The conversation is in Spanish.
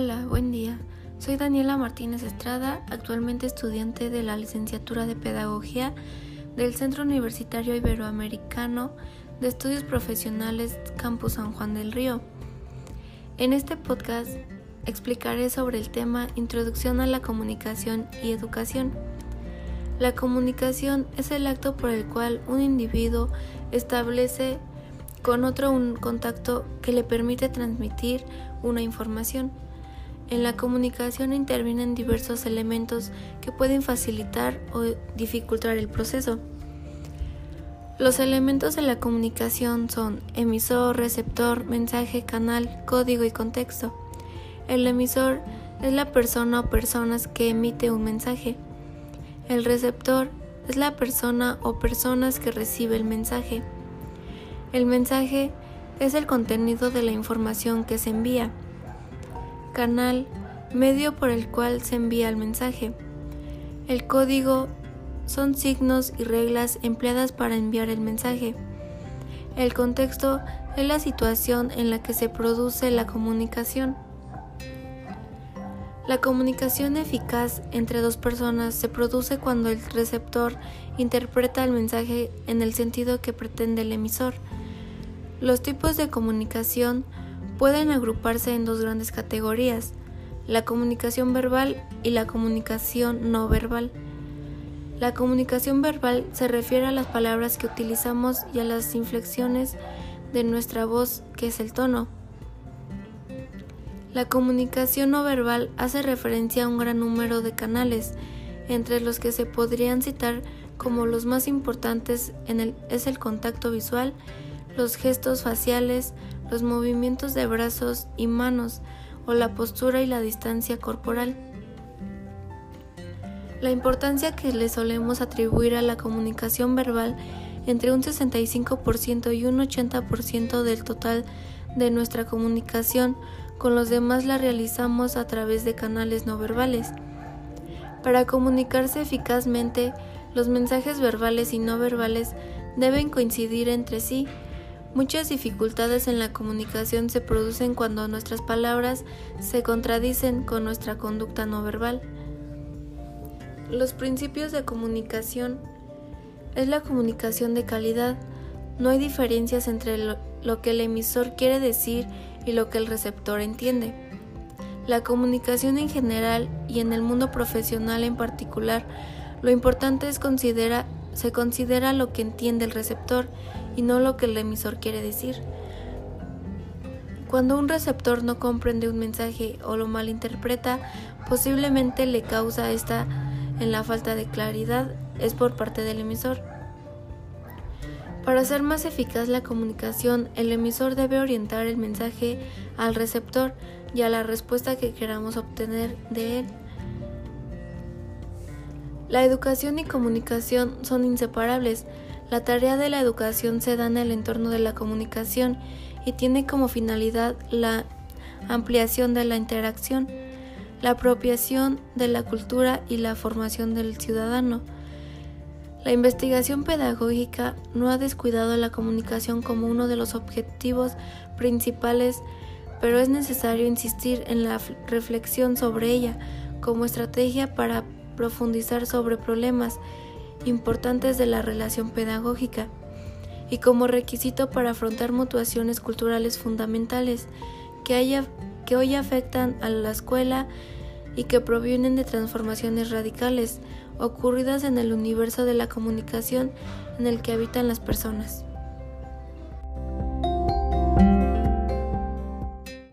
Hola, buen día. Soy Daniela Martínez Estrada, actualmente estudiante de la licenciatura de Pedagogía del Centro Universitario Iberoamericano de Estudios Profesionales Campus San Juan del Río. En este podcast explicaré sobre el tema Introducción a la Comunicación y Educación. La comunicación es el acto por el cual un individuo establece con otro un contacto que le permite transmitir una información. En la comunicación intervienen diversos elementos que pueden facilitar o dificultar el proceso. Los elementos de la comunicación son emisor, receptor, mensaje, canal, código y contexto. El emisor es la persona o personas que emite un mensaje. El receptor es la persona o personas que recibe el mensaje. El mensaje es el contenido de la información que se envía. Canal, medio por el cual se envía el mensaje. El código son signos y reglas empleadas para enviar el mensaje. El contexto es la situación en la que se produce la comunicación. La comunicación eficaz entre dos personas se produce cuando el receptor interpreta el mensaje en el sentido que pretende el emisor. Los tipos de comunicación pueden agruparse en dos grandes categorías, la comunicación verbal y la comunicación no verbal. La comunicación verbal se refiere a las palabras que utilizamos y a las inflexiones de nuestra voz, que es el tono. La comunicación no verbal hace referencia a un gran número de canales, entre los que se podrían citar como los más importantes en el, es el contacto visual, los gestos faciales, los movimientos de brazos y manos o la postura y la distancia corporal. La importancia que le solemos atribuir a la comunicación verbal entre un 65% y un 80% del total de nuestra comunicación con los demás la realizamos a través de canales no verbales. Para comunicarse eficazmente, los mensajes verbales y no verbales deben coincidir entre sí Muchas dificultades en la comunicación se producen cuando nuestras palabras se contradicen con nuestra conducta no verbal. Los principios de comunicación es la comunicación de calidad. No hay diferencias entre lo, que el emisor quiere decir y lo que el receptor entiende. La comunicación en general y en el mundo profesional en particular, lo importante es considera, se considera lo que entiende el receptor y no lo que el emisor quiere decir. Cuando un receptor no comprende un mensaje o lo malinterpreta, posiblemente le causa esta en la falta de claridad es por parte del emisor. Para hacer más eficaz la comunicación, el emisor debe orientar el mensaje al receptor y a la respuesta que queramos obtener de él. La educación y comunicación son inseparables. La tarea de la educación se da en el entorno de la comunicación y tiene como finalidad la ampliación de la interacción, la apropiación de la cultura y la formación del ciudadano. La investigación pedagógica no ha descuidado la comunicación como uno de los objetivos principales, pero es necesario insistir en la reflexión sobre ella como estrategia para profundizar sobre problemas importantes de la relación pedagógica y como requisito para afrontar mutuaciones culturales fundamentales que, que hoy afectan a la escuela y que provienen de transformaciones radicales ocurridas en el universo de la comunicación en el que habitan las personas.